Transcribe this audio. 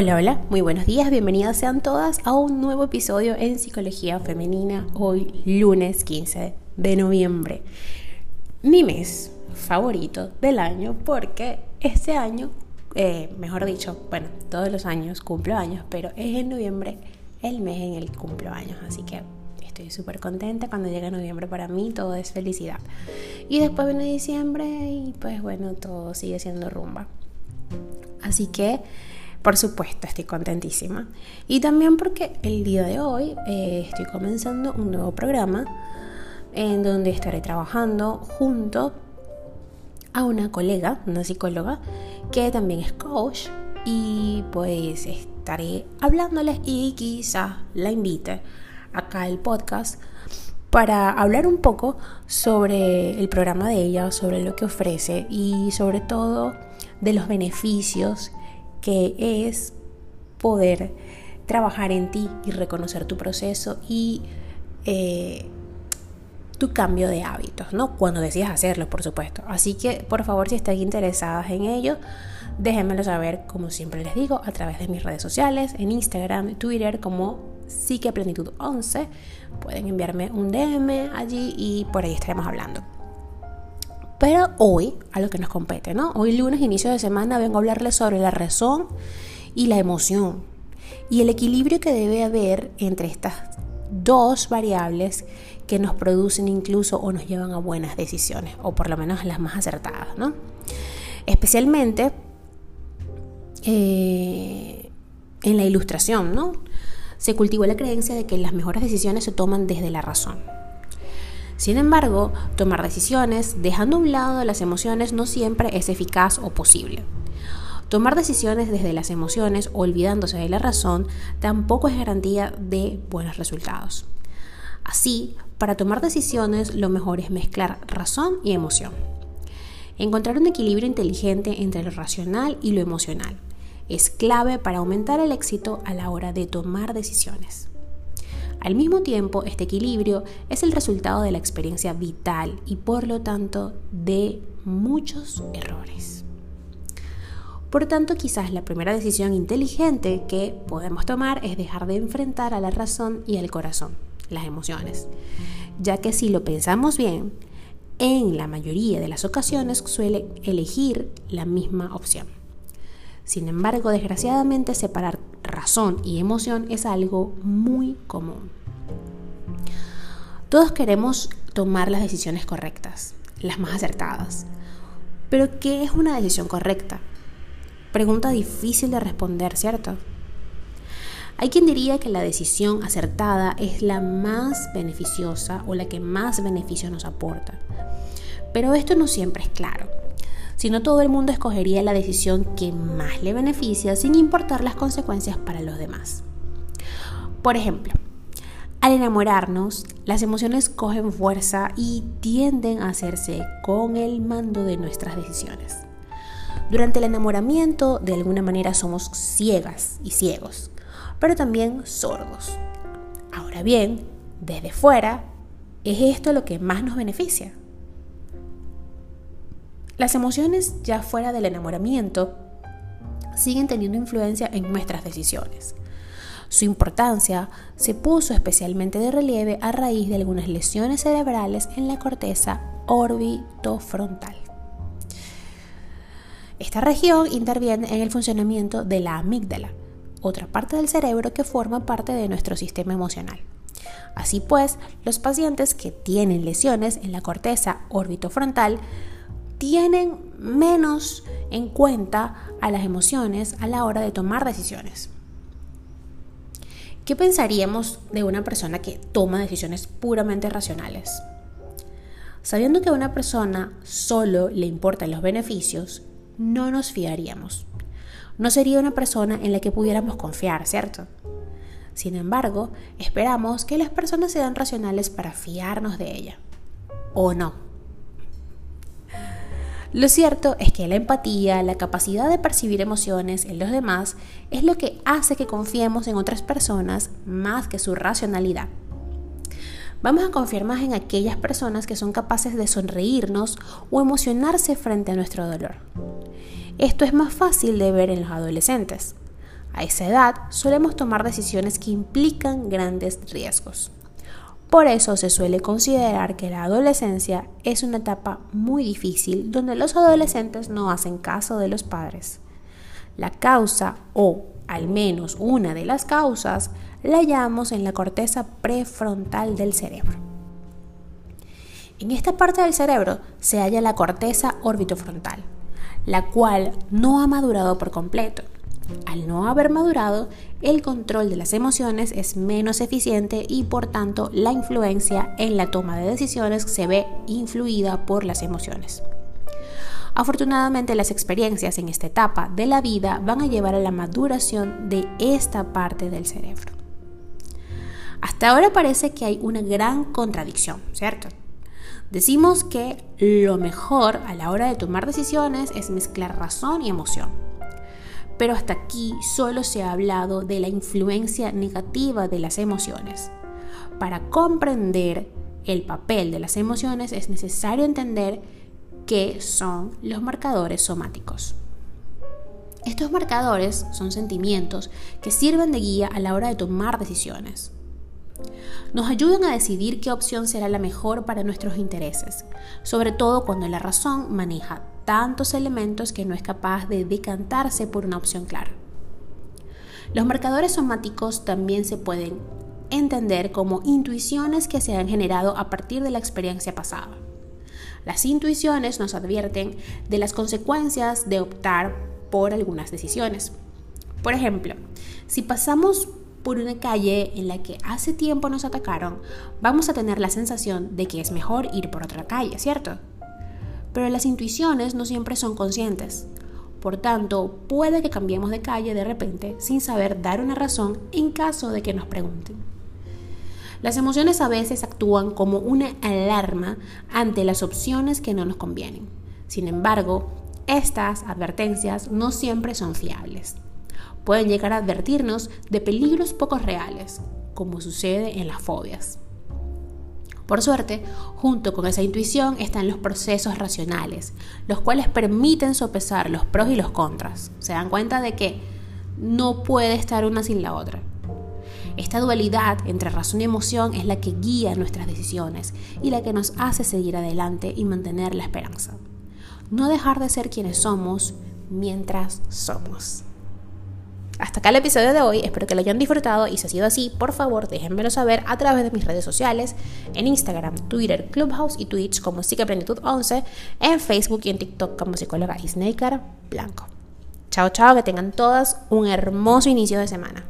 Hola, hola, muy buenos días, bienvenidas sean todas a un nuevo episodio en Psicología Femenina, hoy lunes 15 de noviembre. Mi mes favorito del año porque este año, eh, mejor dicho, bueno, todos los años cumplo años, pero es en noviembre el mes en el cumplo años, así que estoy súper contenta. Cuando llega noviembre para mí todo es felicidad. Y después viene diciembre y pues bueno, todo sigue siendo rumba. Así que por supuesto, estoy contentísima. Y también porque el día de hoy eh, estoy comenzando un nuevo programa en donde estaré trabajando junto a una colega, una psicóloga, que también es coach. Y pues estaré hablándoles y quizás la invite acá al podcast para hablar un poco sobre el programa de ella, sobre lo que ofrece y sobre todo de los beneficios que es poder trabajar en ti y reconocer tu proceso y eh, tu cambio de hábitos, ¿no? Cuando decidas hacerlo, por supuesto. Así que, por favor, si están interesadas en ello, déjenmelo saber, como siempre les digo, a través de mis redes sociales, en Instagram, Twitter, como Plenitud 11 Pueden enviarme un DM allí y por ahí estaremos hablando. Pero hoy, a lo que nos compete, ¿no? Hoy lunes, inicio de semana, vengo a hablarles sobre la razón y la emoción y el equilibrio que debe haber entre estas dos variables que nos producen incluso o nos llevan a buenas decisiones, o por lo menos las más acertadas, ¿no? Especialmente eh, en la ilustración, ¿no? Se cultivó la creencia de que las mejores decisiones se toman desde la razón. Sin embargo, tomar decisiones dejando a un lado las emociones no siempre es eficaz o posible. Tomar decisiones desde las emociones, olvidándose de la razón, tampoco es garantía de buenos resultados. Así, para tomar decisiones lo mejor es mezclar razón y emoción. Encontrar un equilibrio inteligente entre lo racional y lo emocional es clave para aumentar el éxito a la hora de tomar decisiones. Al mismo tiempo, este equilibrio es el resultado de la experiencia vital y por lo tanto de muchos errores. Por tanto, quizás la primera decisión inteligente que podemos tomar es dejar de enfrentar a la razón y al corazón, las emociones, ya que si lo pensamos bien, en la mayoría de las ocasiones suele elegir la misma opción. Sin embargo, desgraciadamente separar razón y emoción es algo muy común. Todos queremos tomar las decisiones correctas, las más acertadas. Pero ¿qué es una decisión correcta? Pregunta difícil de responder, ¿cierto? Hay quien diría que la decisión acertada es la más beneficiosa o la que más beneficio nos aporta. Pero esto no siempre es claro. Si no todo el mundo escogería la decisión que más le beneficia sin importar las consecuencias para los demás. Por ejemplo, al enamorarnos, las emociones cogen fuerza y tienden a hacerse con el mando de nuestras decisiones. Durante el enamoramiento, de alguna manera somos ciegas y ciegos, pero también sordos. Ahora bien, desde fuera, ¿es esto lo que más nos beneficia? Las emociones ya fuera del enamoramiento siguen teniendo influencia en nuestras decisiones. Su importancia se puso especialmente de relieve a raíz de algunas lesiones cerebrales en la corteza orbitofrontal. Esta región interviene en el funcionamiento de la amígdala, otra parte del cerebro que forma parte de nuestro sistema emocional. Así pues, los pacientes que tienen lesiones en la corteza orbitofrontal tienen menos en cuenta a las emociones a la hora de tomar decisiones. ¿Qué pensaríamos de una persona que toma decisiones puramente racionales? Sabiendo que a una persona solo le importan los beneficios, no nos fiaríamos. No sería una persona en la que pudiéramos confiar, ¿cierto? Sin embargo, esperamos que las personas sean racionales para fiarnos de ella. ¿O no? Lo cierto es que la empatía, la capacidad de percibir emociones en los demás, es lo que hace que confiemos en otras personas más que su racionalidad. Vamos a confiar más en aquellas personas que son capaces de sonreírnos o emocionarse frente a nuestro dolor. Esto es más fácil de ver en los adolescentes. A esa edad solemos tomar decisiones que implican grandes riesgos. Por eso se suele considerar que la adolescencia es una etapa muy difícil donde los adolescentes no hacen caso de los padres. La causa, o al menos una de las causas, la hallamos en la corteza prefrontal del cerebro. En esta parte del cerebro se halla la corteza orbitofrontal, la cual no ha madurado por completo al no haber madurado, el control de las emociones es menos eficiente y por tanto la influencia en la toma de decisiones se ve influida por las emociones. Afortunadamente las experiencias en esta etapa de la vida van a llevar a la maduración de esta parte del cerebro. Hasta ahora parece que hay una gran contradicción, ¿cierto? Decimos que lo mejor a la hora de tomar decisiones es mezclar razón y emoción pero hasta aquí solo se ha hablado de la influencia negativa de las emociones. Para comprender el papel de las emociones es necesario entender qué son los marcadores somáticos. Estos marcadores son sentimientos que sirven de guía a la hora de tomar decisiones. Nos ayudan a decidir qué opción será la mejor para nuestros intereses, sobre todo cuando la razón maneja tantos elementos que no es capaz de decantarse por una opción clara. Los marcadores somáticos también se pueden entender como intuiciones que se han generado a partir de la experiencia pasada. Las intuiciones nos advierten de las consecuencias de optar por algunas decisiones. Por ejemplo, si pasamos por una calle en la que hace tiempo nos atacaron, vamos a tener la sensación de que es mejor ir por otra calle, ¿cierto? Pero las intuiciones no siempre son conscientes. Por tanto, puede que cambiemos de calle de repente sin saber dar una razón en caso de que nos pregunten. Las emociones a veces actúan como una alarma ante las opciones que no nos convienen. Sin embargo, estas advertencias no siempre son fiables. Pueden llegar a advertirnos de peligros poco reales, como sucede en las fobias. Por suerte, junto con esa intuición están los procesos racionales, los cuales permiten sopesar los pros y los contras. Se dan cuenta de que no puede estar una sin la otra. Esta dualidad entre razón y emoción es la que guía nuestras decisiones y la que nos hace seguir adelante y mantener la esperanza. No dejar de ser quienes somos mientras somos. Hasta acá el episodio de hoy, espero que lo hayan disfrutado y si ha sido así, por favor déjenmelo saber a través de mis redes sociales, en Instagram, Twitter, Clubhouse y Twitch como Psiqueplenitud11, en Facebook y en TikTok como psicóloga Snaker Blanco. Chao, chao, que tengan todas un hermoso inicio de semana.